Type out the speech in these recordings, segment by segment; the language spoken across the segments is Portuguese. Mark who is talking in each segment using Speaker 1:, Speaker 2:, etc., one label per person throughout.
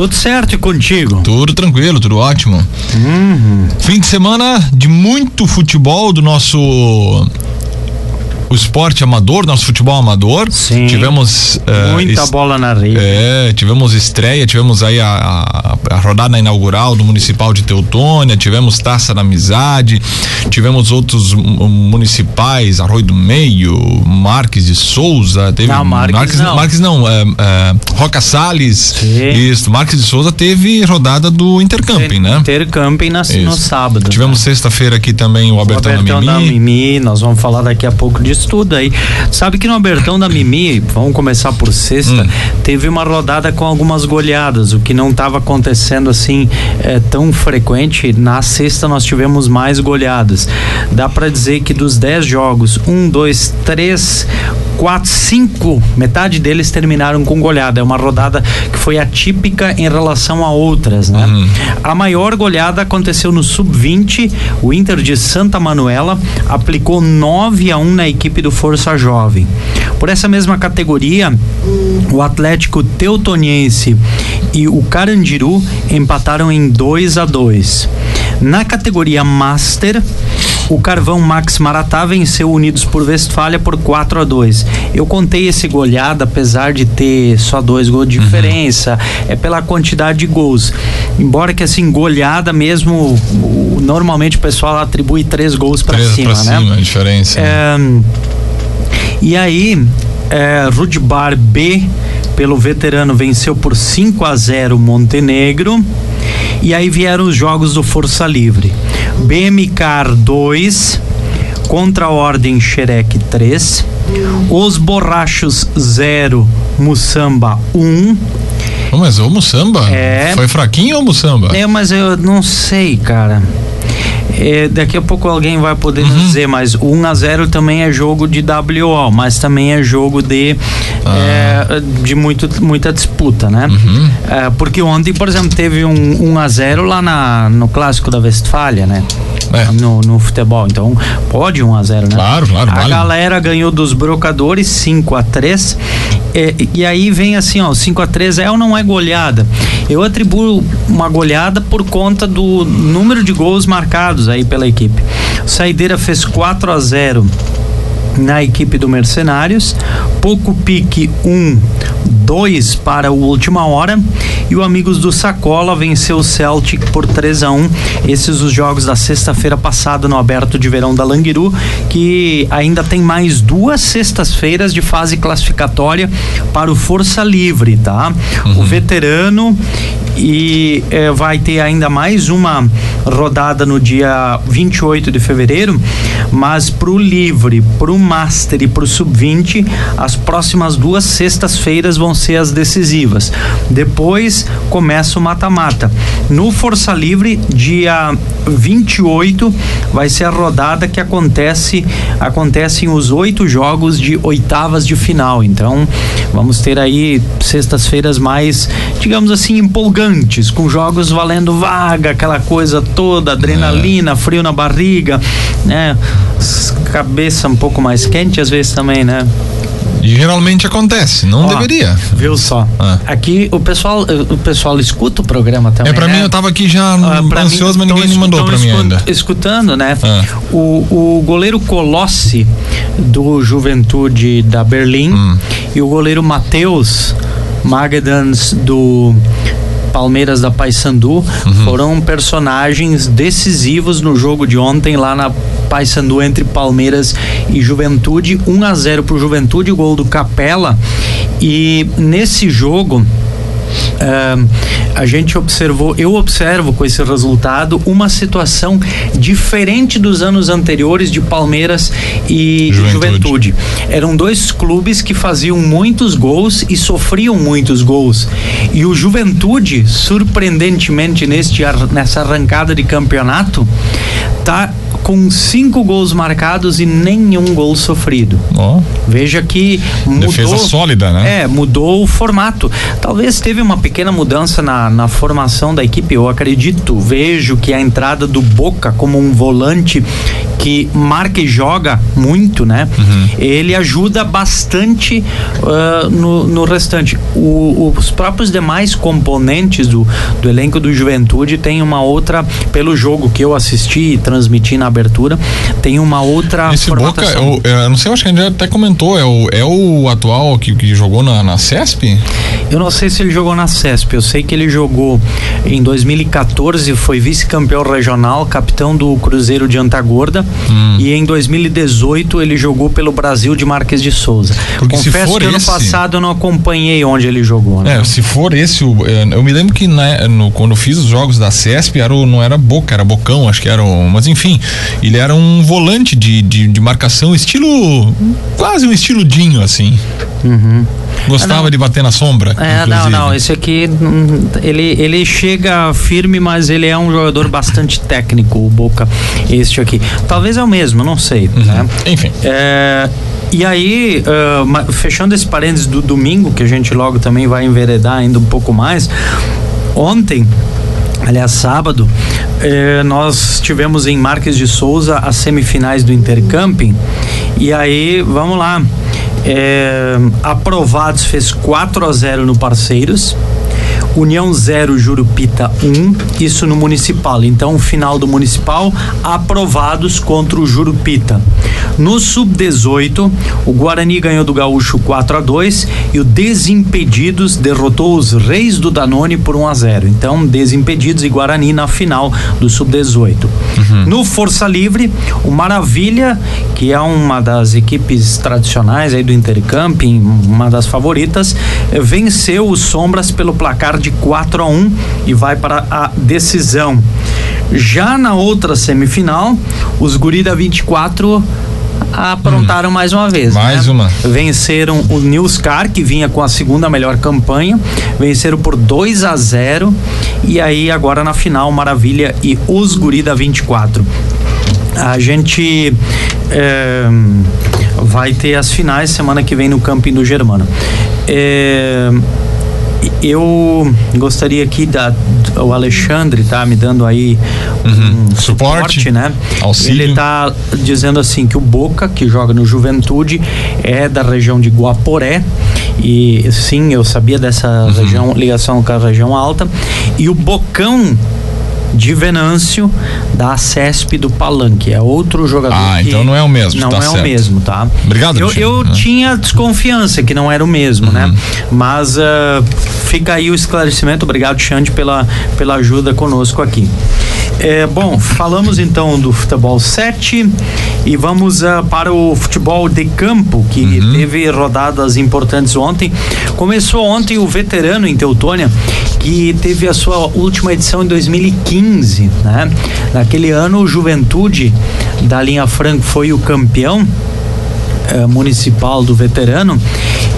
Speaker 1: Tudo certo e contigo?
Speaker 2: Tudo tranquilo, tudo ótimo.
Speaker 1: Uhum.
Speaker 2: Fim de semana de muito futebol do nosso o esporte amador, nosso futebol amador.
Speaker 1: Sim.
Speaker 2: Tivemos.
Speaker 1: Uh, Muita bola na rede.
Speaker 2: É, tivemos estreia, tivemos aí a, a, a, rodada inaugural do Municipal de Teutônia, tivemos Taça da Amizade, tivemos outros municipais, Arroio do Meio, Marques de Souza, teve.
Speaker 1: Não, Marques, Marques não.
Speaker 2: Marques não, é, é, Roca Salles.
Speaker 1: Sim.
Speaker 2: Isso, Marques de Souza teve rodada do Intercamping,
Speaker 1: Inter,
Speaker 2: né?
Speaker 1: Intercamping na, no sábado.
Speaker 2: Tivemos né? sexta-feira aqui também o Albertão, o Albertão
Speaker 1: da Mimi. da Mimi, nós vamos falar daqui a pouco disso tudo aí. Sabe que no Abertão da Mimi, vamos começar por sexta, hum. teve uma rodada com algumas goleadas, o que não estava acontecendo assim é, tão frequente. Na sexta nós tivemos mais goleadas. Dá para dizer que dos 10 jogos, um, dois, três, quatro, cinco, metade deles terminaram com goleada. É uma rodada que foi atípica em relação a outras, né? Uhum. A maior goleada aconteceu no sub-20. O Inter de Santa Manuela aplicou 9 a 1 na equipe do Força Jovem. Por essa mesma categoria, o Atlético Teutoniense e o Carandiru empataram em 2 a 2. Na categoria Master, o Carvão Max Maratá venceu Unidos por Westfália por 4 a 2. Eu contei esse goleada, apesar de ter só dois gols de uhum. diferença, uhum. é pela quantidade de gols. Embora que assim, goleada mesmo, normalmente o pessoal atribui três gols para cima,
Speaker 2: pra
Speaker 1: né?
Speaker 2: Cima, a diferença.
Speaker 1: É, e aí, é, Rudbar B, pelo veterano, venceu por 5 a 0 Montenegro. E aí vieram os jogos do Força Livre. BMCar 2 contra a Ordem Xerec 3. Os Borrachos 0, Mussamba 1. Um.
Speaker 2: Oh, mas o Mussamba?
Speaker 1: É.
Speaker 2: Foi fraquinho ou Mussamba?
Speaker 1: É, mas eu não sei, cara. É, daqui a pouco alguém vai poder uhum. dizer, mas 1 a 0 também é jogo de WO, mas também é jogo de ah. é, de muito, muita disputa, né?
Speaker 2: Uhum.
Speaker 1: É, porque ontem, por exemplo, teve um 1 a 0 lá na, no clássico da Westfália, né?
Speaker 2: É.
Speaker 1: No, no, futebol. Então, pode 1 a 0 né?
Speaker 2: Claro, claro.
Speaker 1: A
Speaker 2: vale.
Speaker 1: galera ganhou dos brocadores 5 a 3 e, e aí vem assim, ó, 5 a 3 é ou não é goleada? Eu atribuo uma goleada por conta do número de gols marcados aí pela equipe. O Saideira fez 4 a 0 na equipe do Mercenários, Pouco Pique 1, um, 2 para o última hora e o Amigos do Sacola venceu o Celtic por 3 a 1. Esses os jogos da sexta-feira passada no Aberto de Verão da Languiru, que ainda tem mais duas sextas-feiras de fase classificatória para o Força Livre, tá? Uhum. O veterano e eh, vai ter ainda mais uma rodada no dia 28 de fevereiro, mas pro livre, pro master e pro sub-20, as próximas duas sextas-feiras vão ser as decisivas. Depois começa o mata-mata. No Força Livre, dia 28, vai ser a rodada que acontece acontecem os oito jogos de oitavas de final. Então, vamos ter aí sextas-feiras mais, digamos assim, empolgantes, com jogos valendo vaga, aquela coisa toda, adrenalina, é. frio na barriga, né? Cabeça um pouco mais quente às vezes também, né?
Speaker 2: geralmente acontece, não Ó, deveria.
Speaker 1: Viu só? Ah. Aqui o pessoal, o pessoal escuta o programa também.
Speaker 2: É para
Speaker 1: né?
Speaker 2: mim eu tava aqui já ah, ansioso, mim, mas ninguém me mandou para mim ainda.
Speaker 1: Escutando, né? Ah. O, o goleiro Colossi do Juventude da Berlim hum. e o goleiro Matheus Magadans do Palmeiras da Paysandu uhum. foram personagens decisivos no jogo de ontem lá na Paysandu entre Palmeiras e Juventude, 1 a 0 pro Juventude, gol do Capela. E nesse jogo Uh, a gente observou, eu observo com esse resultado uma situação diferente dos anos anteriores de Palmeiras e Juventude. Juventude. Eram dois clubes que faziam muitos gols e sofriam muitos gols. E o Juventude, surpreendentemente neste nessa arrancada de campeonato, tá com cinco gols marcados e nenhum gol sofrido. Oh. Veja que mudou.
Speaker 2: Defesa sólida, né?
Speaker 1: É, mudou o formato. Talvez teve uma pequena mudança na, na formação da equipe, eu acredito. Vejo que a entrada do Boca como um volante que marca e joga muito, né? Uhum. Ele ajuda bastante uh, no, no restante. O, os próprios demais componentes do, do elenco do Juventude tem uma outra, pelo jogo que eu assisti e transmiti na abertura, tem uma outra
Speaker 2: Esse Boca, eu, eu, não sei, acho que a gente até comentou, é o, é o atual que, que jogou na, na CESP?
Speaker 1: Eu não sei se ele jogou na CESP, eu sei que ele jogou em 2014, foi vice-campeão regional, capitão do Cruzeiro de Antagorda Hum. E em 2018 ele jogou pelo Brasil de Marques de Souza. Porque Confesso que esse... ano passado eu não acompanhei onde ele jogou.
Speaker 2: Né? É, se for esse, é, eu me lembro que na, no, quando eu fiz os jogos da CESP era o, não era Boca, era Bocão, acho que era. O, mas enfim, ele era um volante de, de, de marcação, estilo. quase um estilo Dinho, assim. Uhum. Gostava ah, de bater na sombra?
Speaker 1: É, inclusive. não, não. Esse aqui, hum, ele, ele chega firme, mas ele é um jogador bastante técnico, o Boca, este aqui. Talvez é o mesmo, não sei. Uhum. Né?
Speaker 2: Enfim.
Speaker 1: É, e aí, uh, fechando esse parênteses do domingo, que a gente logo também vai enveredar ainda um pouco mais. Ontem, aliás, sábado, eh, nós tivemos em Marques de Souza as semifinais do Intercamping. E aí, vamos lá. É, aprovados fez 4 a 0 no Parceiros. União 0, Jurupita 1, um, isso no municipal. Então, final do municipal, aprovados contra o Jurupita. No sub-18, o Guarani ganhou do Gaúcho 4 a 2 e o Desimpedidos derrotou os Reis do Danone por 1 a 0. Então, Desimpedidos e Guarani na final do sub-18. Uhum. No Força Livre, o Maravilha, que é uma das equipes tradicionais aí do Intercamping, uma das favoritas, venceu os Sombras pelo placar de 4 a 1 e vai para a decisão. Já na outra semifinal, os Guri da 24 aprontaram hum. mais uma vez.
Speaker 2: Mais né? uma.
Speaker 1: Venceram o Newscar, que vinha com a segunda melhor campanha. Venceram por 2 a 0 E aí, agora na final, Maravilha e os Guri da 24. A gente. É, vai ter as finais semana que vem no Camping do Germano. É, eu gostaria aqui da o Alexandre tá me dando aí
Speaker 2: uhum. um suporte, suporte,
Speaker 1: né? Auxílio. Ele tá dizendo assim que o Boca, que joga no Juventude, é da região de Guaporé e sim, eu sabia dessa uhum. região, ligação com a região alta. E o Bocão de Venâncio da CESP do Palanque. É outro jogador.
Speaker 2: Ah, então não é o mesmo.
Speaker 1: Não
Speaker 2: tá
Speaker 1: é
Speaker 2: certo.
Speaker 1: o mesmo, tá?
Speaker 2: Obrigado.
Speaker 1: Eu, eu ah. tinha desconfiança que não era o mesmo, né? uhum. né? Mas uh, fica aí o esclarecimento. Obrigado, Xande, pela, pela ajuda conosco aqui. É, bom, falamos então do futebol 7 e vamos uh, para o futebol de campo, que uhum. teve rodadas importantes ontem. Começou ontem o veterano em Teutônia, que teve a sua última edição em 2015, né? Naquele ano, o Juventude da linha Franco foi o campeão uh, municipal do veterano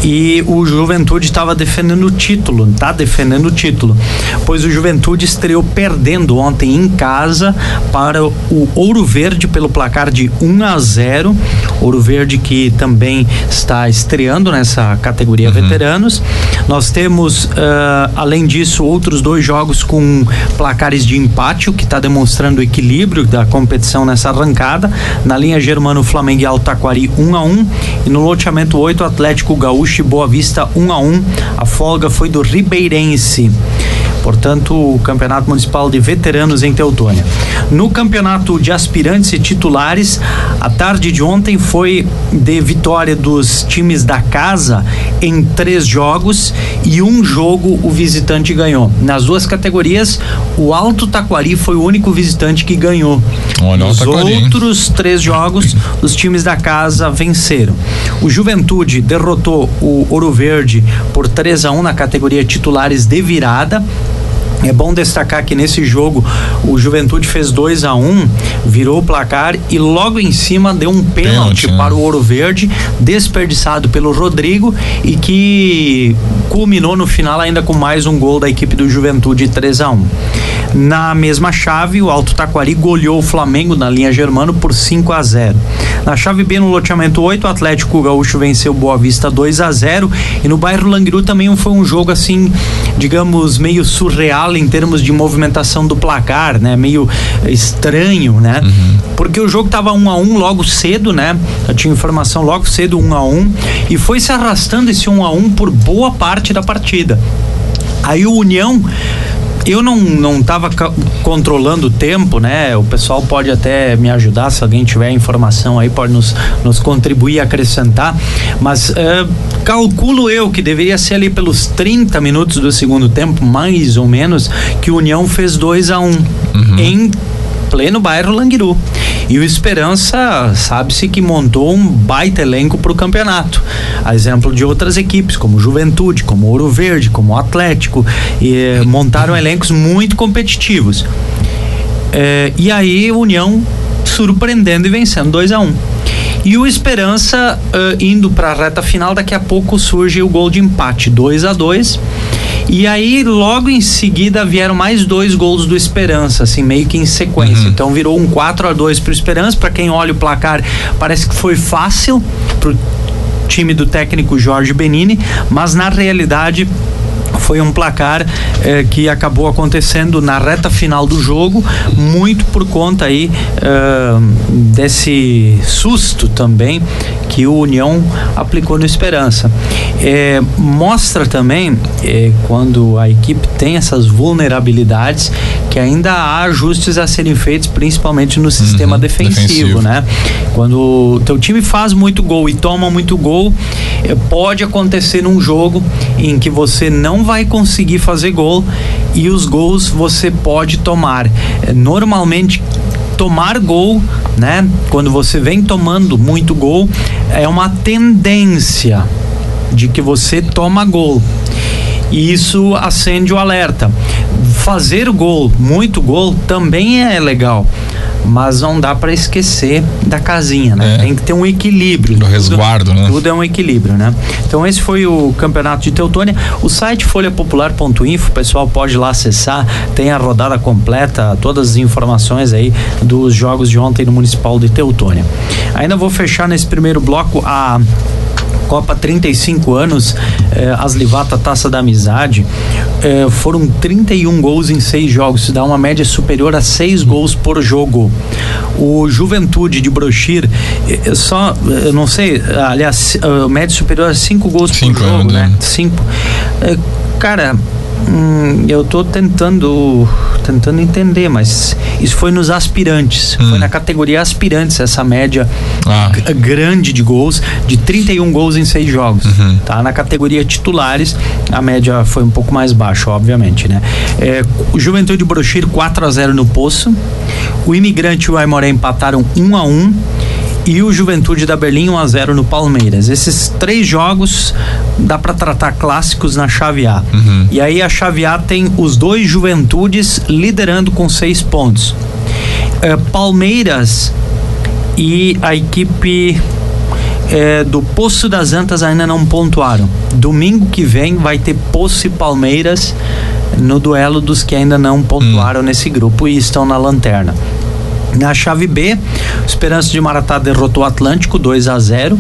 Speaker 1: e o Juventude estava defendendo o título, tá defendendo o título, pois o Juventude estreou perdendo ontem em casa para o Ouro Verde pelo placar de 1 a 0. Ouro Verde que também está estreando nessa categoria uhum. veteranos. Nós temos, uh, além disso, outros dois jogos com placares de empate, o que está demonstrando o equilíbrio da competição nessa arrancada. Na linha Germano, Flamengo e Altaquari 1 a 1 e no loteamento 8, Atlético Gaúcho e Boa Vista 1 a 1 A folga foi do Ribeirense. Portanto, o Campeonato Municipal de Veteranos em Teutônia. No Campeonato de Aspirantes e Titulares, a tarde de ontem foi de vitória dos times da casa em três jogos e um jogo o visitante ganhou. Nas duas categorias, o Alto Taquari foi o único visitante que ganhou.
Speaker 2: Olha,
Speaker 1: Nos
Speaker 2: Taquari, hein?
Speaker 1: outros três jogos, os times da casa venceram. O Juventude derrotou o Ouro Verde por 3 a 1 na categoria titulares de virada. É bom destacar que nesse jogo o Juventude fez 2 a 1 virou o placar e logo em cima deu um pênalti
Speaker 2: Pênalti, né?
Speaker 1: para o Ouro Verde, desperdiçado pelo Rodrigo e que culminou no final ainda com mais um gol da equipe do Juventude 3 a 1 Na mesma chave, o Alto Taquari goleou o Flamengo na linha Germano por 5 a 0 Na chave B, no loteamento 8, o Atlético Gaúcho venceu o Boa Vista 2 a 0 e no bairro Langiru também foi um jogo assim, digamos, meio surreal em termos de movimentação do placar, né? Meio estranho, né? Porque o jogo tava um a um logo cedo, né? Eu tinha informação logo cedo um a um e foi se arrastando esse um a um por boa parte da partida. Aí o União eu não não estava controlando o tempo, né? O pessoal pode até me ajudar se alguém tiver informação aí pode nos, nos contribuir acrescentar, mas eh, calculo eu que deveria ser ali pelos 30 minutos do segundo tempo, mais ou menos, que o União fez 2 a 1 um, em pleno bairro Languiru. E o Esperança sabe-se que montou um baita elenco para o campeonato. A exemplo de outras equipes, como Juventude, como Ouro Verde, como Atlético, e, eh, montaram elencos muito competitivos. Eh, e aí, União surpreendendo e vencendo 2 a 1 um. E o Esperança eh, indo para a reta final, daqui a pouco surge o gol de empate, 2 a 2 e aí, logo em seguida, vieram mais dois gols do Esperança, assim, meio que em sequência. Então virou um 4 a 2 pro Esperança. Para quem olha o placar, parece que foi fácil pro time do técnico Jorge Benini, mas na realidade foi um placar eh, que acabou acontecendo na reta final do jogo, muito por conta aí eh, desse susto também que o União aplicou no Esperança. Eh, mostra também quando a equipe tem essas vulnerabilidades que ainda há ajustes a serem feitos, principalmente no sistema
Speaker 2: Uhum,
Speaker 1: defensivo,
Speaker 2: defensivo.
Speaker 1: né? Quando o teu time faz muito gol e toma muito gol, eh, pode acontecer num jogo em que você não vai conseguir fazer gol e os gols você pode tomar. Eh, Normalmente tomar gol, né? Quando você vem tomando muito gol, é uma tendência de que você toma gol. E isso acende o alerta. Fazer gol, muito gol, também é legal. Mas não dá para esquecer da casinha, né?
Speaker 2: É.
Speaker 1: Tem que ter um equilíbrio.
Speaker 2: Do resguardo, né?
Speaker 1: Tudo é um equilíbrio, né? Então esse foi o campeonato de Teutônia. O site folhapopular.info, o pessoal pode lá acessar, tem a rodada completa, todas as informações aí dos jogos de ontem no Municipal de Teutônia. Ainda vou fechar nesse primeiro bloco a Copa 35 anos, eh, as Livata Taça da Amizade, eh, foram 31 gols em seis jogos, isso dá uma média superior a seis gols por jogo. O Juventude de Brochir, eh, só, eh, eu não sei, aliás, eh, média superior a cinco gols
Speaker 2: Cinco,
Speaker 1: por jogo,
Speaker 2: né?
Speaker 1: né? Cinco. Eh, cara, hum, eu tô tentando tentando entender, mas isso foi nos aspirantes, foi na categoria aspirantes essa média
Speaker 2: Ah.
Speaker 1: grande de gols, de 31 gols em seis jogos. Tá? Na categoria titulares, a média foi um pouco mais baixa, obviamente, né? É, o Juventude Brochir 4 a 0 no Poço. O Imigrante e o Aimoré empataram 1 a 1 e o Juventude da Berlim 1 a 0 no Palmeiras. Esses três jogos dá para tratar clássicos na chave A. E aí a chave A tem os dois Juventudes liderando com seis pontos. É, Palmeiras e a equipe é, do Poço das Antas ainda não pontuaram. Domingo que vem vai ter Poço e Palmeiras no duelo dos que ainda não pontuaram nesse grupo e estão na lanterna. Na chave B, Esperança de Maratá derrotou o Atlântico 2 a 0.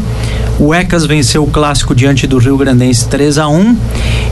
Speaker 1: O Ecas venceu o clássico diante do Rio Grandense 3 a 1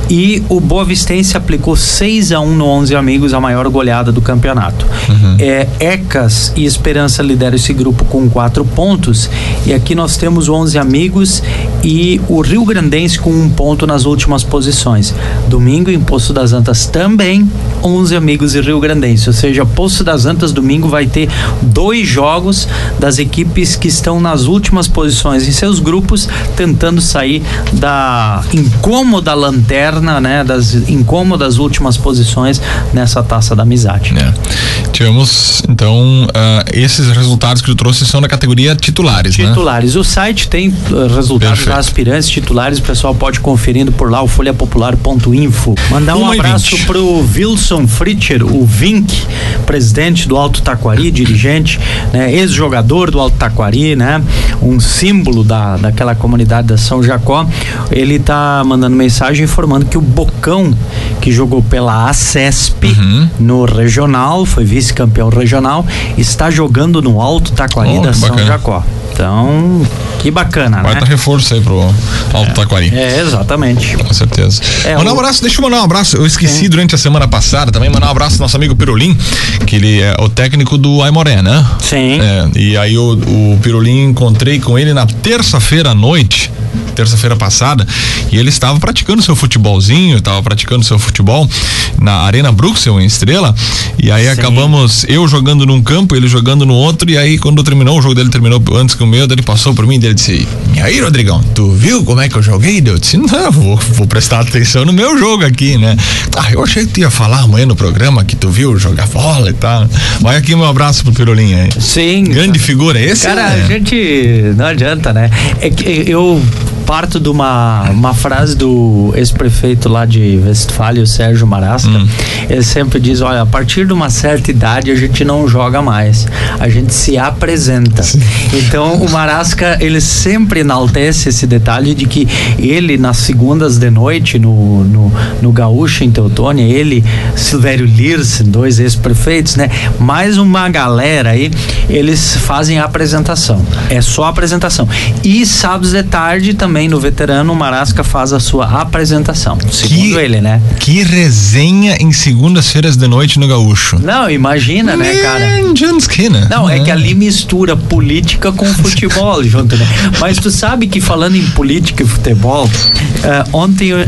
Speaker 1: E o Boa Vistense aplicou 6 a 1 no 11 Amigos, a maior goleada do campeonato. Uhum. É, Ecas e Esperança lideram esse grupo com quatro pontos. E aqui nós temos o 11 Amigos e o Rio Grandense com um ponto nas últimas posições. Domingo em Poço das Antas também 11 Amigos e Rio Grandense. Ou seja, Poço das Antas domingo vai ter dois jogos das equipes que estão nas últimas posições em seus grupos, tentando sair da incômoda lanterna, né, das incômodas últimas posições nessa taça da amizade.
Speaker 2: É. Tivemos então uh, esses resultados que tu trouxe são da categoria titulares,
Speaker 1: né? Titulares.
Speaker 2: Né?
Speaker 1: O site tem uh, resultados Perfeito. das aspirantes titulares, o pessoal pode conferindo por lá o folhapopular.info. Mandar um abraço pro Wilson Fritcher, o Vink, presidente do Alto Taquari, dirigente, né, ex-jogador do Alto Taquari, né, um símbolo da, daquela comunidade da São Jacó. Ele tá mandando mensagem informando que o Bocão, que jogou pela ACESP uhum. no regional, foi vice-campeão regional, está jogando no Alto Taquari oh, da São bacana. Jacó. Então, que bacana,
Speaker 2: Vai
Speaker 1: né?
Speaker 2: dar reforço aí pro Alto é, Taquari.
Speaker 1: É, exatamente.
Speaker 2: Com certeza. É, mandar um abraço, deixa eu mandar um abraço. Eu esqueci durante a semana passada também, mandar um abraço ao nosso amigo Pirolim, que ele é o técnico do Aimoré, né?
Speaker 1: Sim.
Speaker 2: É, e aí o, o Pirolim encontrei com ele na terça-feira à noite terça-feira passada, e ele estava praticando seu futebolzinho, estava praticando seu futebol na Arena Bruxel, em Estrela, e aí Sim. acabamos eu jogando num campo, ele jogando no outro, e aí quando terminou, o jogo dele terminou antes que o meu, ele passou por mim e ele disse, e aí Rodrigão, tu viu como é que eu joguei? Eu disse, não, vou, vou prestar atenção no meu jogo aqui, né? Ah, eu achei que tu ia falar amanhã no programa que tu viu jogar bola e tal. Vai aqui meu abraço pro Pirolinha aí.
Speaker 1: Sim.
Speaker 2: Grande figura, esse
Speaker 1: Cara, é. a gente não adianta, né? É que eu parto de uma, uma frase do ex-prefeito lá de Westfália, o Sérgio Marasca. Hum. Ele sempre diz: olha, a partir de uma certa idade a gente não joga mais, a gente se apresenta. Sim. Então o Marasca ele sempre enaltece esse detalhe de que ele nas segundas de noite no, no, no Gaúcho em Teutônia, ele, Silvério Lirsen, dois ex-prefeitos, né? Mais uma galera aí, eles fazem a apresentação. É só apresentação. E sábados de tarde também também no veterano, o Marasca faz a sua apresentação. Segundo que, ele, né?
Speaker 2: Que resenha em segundas-feiras de noite no Gaúcho.
Speaker 1: Não, imagina, né, cara?
Speaker 2: John Skinner.
Speaker 1: Não, é. é que ali mistura política com futebol junto, né? Mas tu sabe que falando em política e futebol, uh, ontem uh,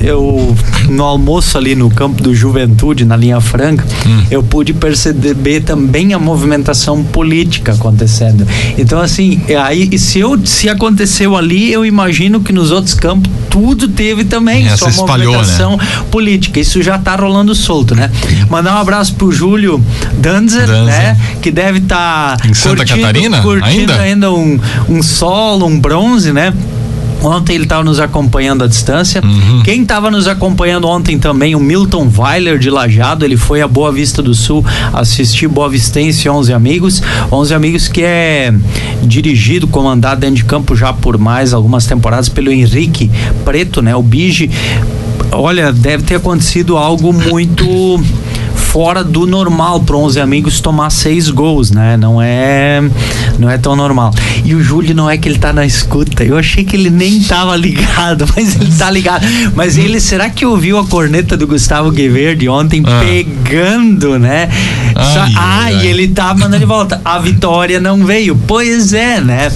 Speaker 1: eu, no almoço ali no campo do Juventude, na linha franca, hum. eu pude perceber também a movimentação política acontecendo. Então, assim, aí se eu se aconteceu ali, eu imagino que nos outros campos tudo teve também
Speaker 2: Essa
Speaker 1: sua espalhou, movimentação né? política. Isso já está rolando solto, né? Mandar um abraço pro Júlio Danzer, Danzer. né? Que deve estar
Speaker 2: tá em Santa curtindo, Catarina
Speaker 1: curtindo ainda, ainda um, um solo, um bronze, né? Ontem ele estava nos acompanhando à distância. Uhum. Quem estava nos acompanhando ontem também, o Milton Weiler de Lajado, ele foi a Boa Vista do Sul assistir Boa Vistense 11 Amigos. 11 Amigos que é dirigido, comandado dentro de campo já por mais algumas temporadas pelo Henrique Preto, né? O Bige. Olha, deve ter acontecido algo muito fora do normal para 11 amigos tomar seis gols, né? Não é não é tão normal. E o Júlio não é que ele tá na escuta. Eu achei que ele nem tava ligado, mas ele tá ligado. Mas ele será que ouviu a corneta do Gustavo Gueverde ontem ah. pegando, né? Ai, Só, ai, ah, ai. e ele tá mandando de volta. A vitória não veio. Pois é, né?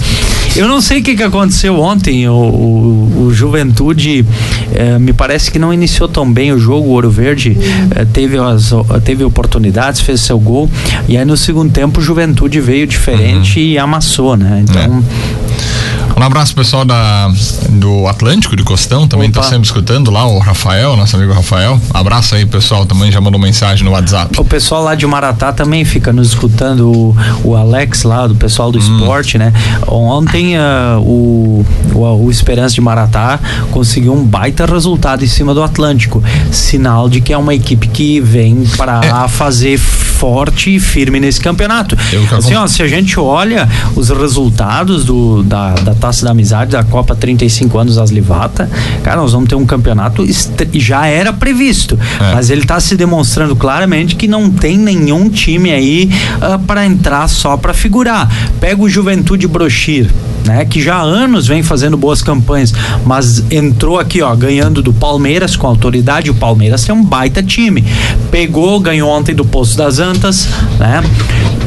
Speaker 1: Eu não sei o que, que aconteceu ontem. O, o, o Juventude eh, me parece que não iniciou tão bem o jogo. O Ouro Verde eh, teve, as, teve oportunidades, fez seu gol. E aí no segundo tempo o Juventude veio diferente uhum. e amassou, né? Então.
Speaker 2: É. Um abraço pessoal da, do Atlântico, de Costão, também está sempre escutando lá, o Rafael, nosso amigo Rafael. Abraço aí, pessoal, também já mandou mensagem no WhatsApp.
Speaker 1: O pessoal lá de Maratá também fica nos escutando, o, o Alex lá, do pessoal do hum. esporte, né? Ontem uh, o, o, o Esperança de Maratá conseguiu um baita resultado em cima do Atlântico. Sinal de que é uma equipe que vem para é. fazer forte e firme nesse campeonato. Assim, ó, se a gente olha os resultados do, da, da Taça da Amizade, da Copa 35 anos Aslivata, cara, nós vamos ter um campeonato já era previsto, é. mas ele está se demonstrando claramente que não tem nenhum time aí uh, ah, para entrar só para figurar. Pega o Juventude Brochir, né? Que já há anos vem fazendo boas campanhas, mas entrou aqui, ó, ganhando do Palmeiras com autoridade. O Palmeiras tem um baita time. Pegou, ganhou ontem do Poço das Antas, né?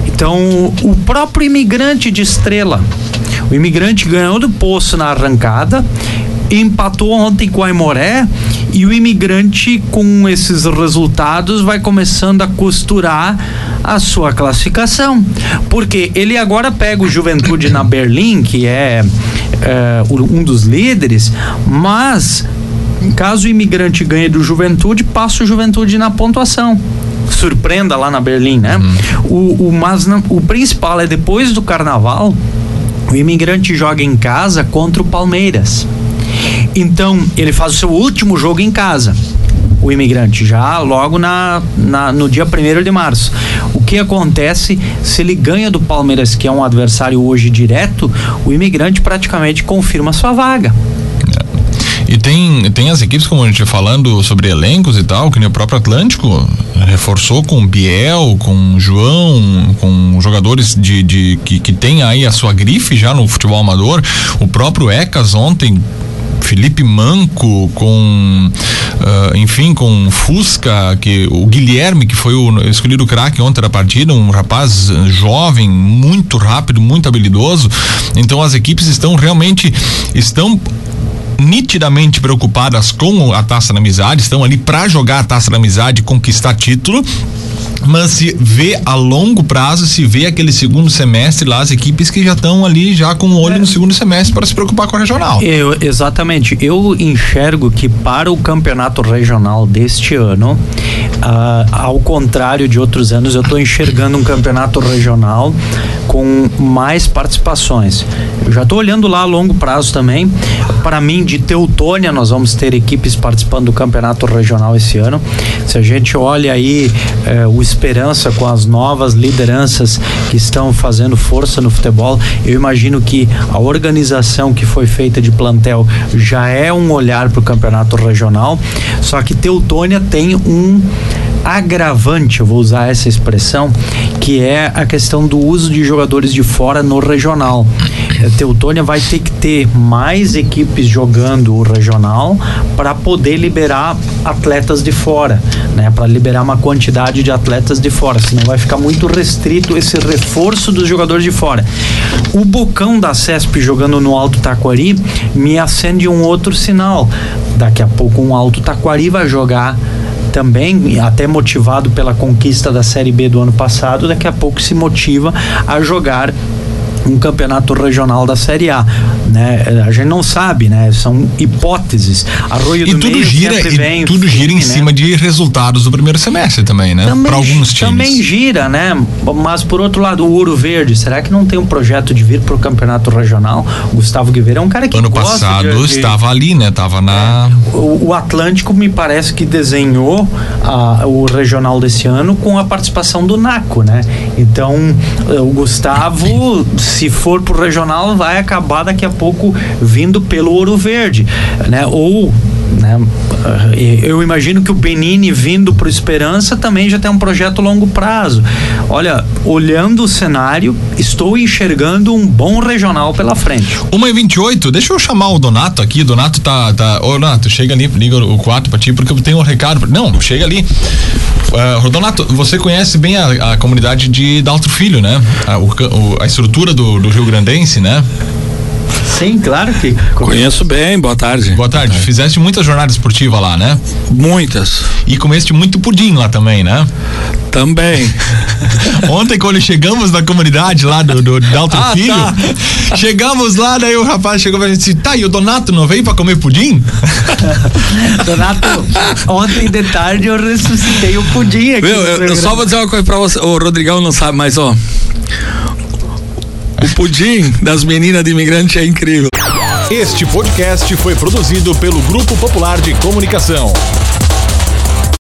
Speaker 1: Então, o próprio imigrante de estrela. O imigrante ganhou do Poço na arrancada, empatou ontem com a Imoré e o imigrante com esses resultados vai começando a costurar a sua classificação, porque ele agora pega o Juventude na Berlim, que é, é um dos líderes, mas caso o imigrante ganhe do Juventude, passa o Juventude na pontuação surpreenda lá na Berlim, né? Uhum. O, o, mas não, o principal é depois do carnaval, o imigrante joga em casa contra o Palmeiras. Então, ele faz o seu último jogo em casa. O imigrante, já logo na, na no dia 1 de março. O que acontece se ele ganha do Palmeiras, que é um adversário hoje direto, o imigrante praticamente confirma sua vaga.
Speaker 2: E tem, tem as equipes, como a gente falando sobre elencos e tal, que nem o próprio Atlântico reforçou com Biel, com João, com jogadores de, de que, que tem aí a sua grife já no futebol amador. O próprio Ecas ontem Felipe Manco, com uh, enfim, com Fusca, que o Guilherme, que foi o escolhido craque ontem da partida, um rapaz jovem, muito rápido, muito habilidoso. Então as equipes estão realmente estão nitidamente preocupadas com a taça da amizade, estão ali para jogar a taça da amizade conquistar título mas se vê a longo prazo, se vê aquele segundo semestre lá, as equipes que já estão ali já com o olho é. no segundo semestre para se preocupar com a regional.
Speaker 1: Eu, exatamente. Eu enxergo que para o campeonato regional deste ano, uh, ao contrário de outros anos, eu estou enxergando um campeonato regional com mais participações. Eu já estou olhando lá a longo prazo também. Para mim, de Teutônia, nós vamos ter equipes participando do campeonato regional esse ano. Se a gente olha aí eh, o Esperança com as novas lideranças que estão fazendo força no futebol, eu imagino que a organização que foi feita de plantel já é um olhar para o campeonato regional. Só que Teutônia tem um agravante, eu vou usar essa expressão, que é a questão do uso de jogadores de fora no regional. A Teutônia vai ter que ter mais equipes jogando o regional para poder liberar atletas de fora, né? Para liberar uma quantidade de atletas de fora, senão vai ficar muito restrito esse reforço dos jogadores de fora. O Bocão da CESP jogando no Alto Taquari me acende um outro sinal. Daqui a pouco um Alto Taquari vai jogar também, até motivado pela conquista da Série B do ano passado, daqui a pouco se motiva a jogar um campeonato regional da Série A, né? A gente não sabe, né? São hipóteses.
Speaker 2: Arroio e do tudo meio gira e vem, tudo gira em né? cima de resultados do primeiro semestre também, né? Para alguns times.
Speaker 1: Também gira, né? Mas por outro lado, o Ouro Verde, será que não tem um projeto de vir para o campeonato regional? O Gustavo Guiveira é um cara que
Speaker 2: ano passado de, de, estava ali, né? Tava na
Speaker 1: é, o, o, Atlântico me parece que desenhou a, o regional desse ano com a participação do Naco, né? Então o Gustavo se for pro regional, vai acabar daqui a pouco vindo pelo Ouro Verde, né? Ou né? Eh, eu imagino que o Benini vindo para Esperança também já tem um projeto longo prazo. Olha, olhando o cenário, estou enxergando um bom regional pela frente.
Speaker 2: Uma e 28, deixa eu chamar o Donato aqui. Donato tá. tá ô, Donato, chega ali, liga o 4 para ti, porque eu tenho um recado. Não, chega ali. Uh, Donato, você conhece bem a, a comunidade de Daltro Filho, né? A, o, a estrutura do, do Rio Grandense, né?
Speaker 1: Sim, claro que.
Speaker 3: Conheço bem, boa tarde.
Speaker 2: Boa tarde. Fizeste muita jornada esportiva lá, né?
Speaker 3: Muitas.
Speaker 2: E comeste muito pudim lá também, né?
Speaker 3: Também.
Speaker 2: Ontem, quando chegamos na comunidade lá do, do Dalton ah, Filho, tá. chegamos lá, daí o rapaz chegou pra gente e disse: tá, e o Donato não veio pra comer pudim?
Speaker 1: Donato, ontem de tarde eu ressuscitei o pudim aqui.
Speaker 3: Meu, eu, eu só vou dizer uma coisa pra você: o Rodrigão não sabe, mas ó. O pudim das meninas de imigrante é incrível.
Speaker 4: Este podcast foi produzido pelo Grupo Popular de Comunicação.